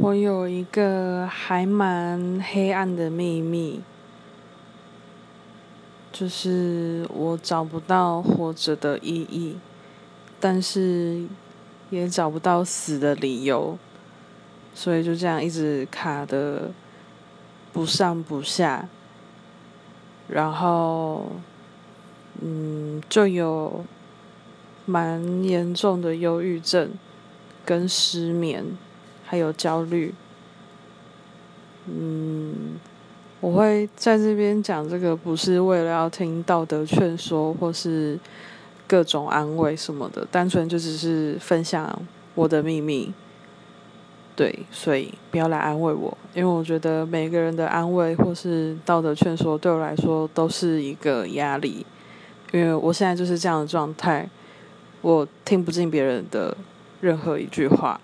我有一个还蛮黑暗的秘密，就是我找不到活着的意义，但是也找不到死的理由，所以就这样一直卡的不上不下，然后，嗯，就有蛮严重的忧郁症跟失眠。还有焦虑，嗯，我会在这边讲这个，不是为了要听道德劝说或是各种安慰什么的，单纯就只是分享我的秘密。对，所以不要来安慰我，因为我觉得每个人的安慰或是道德劝说对我来说都是一个压力，因为我现在就是这样的状态，我听不进别人的任何一句话。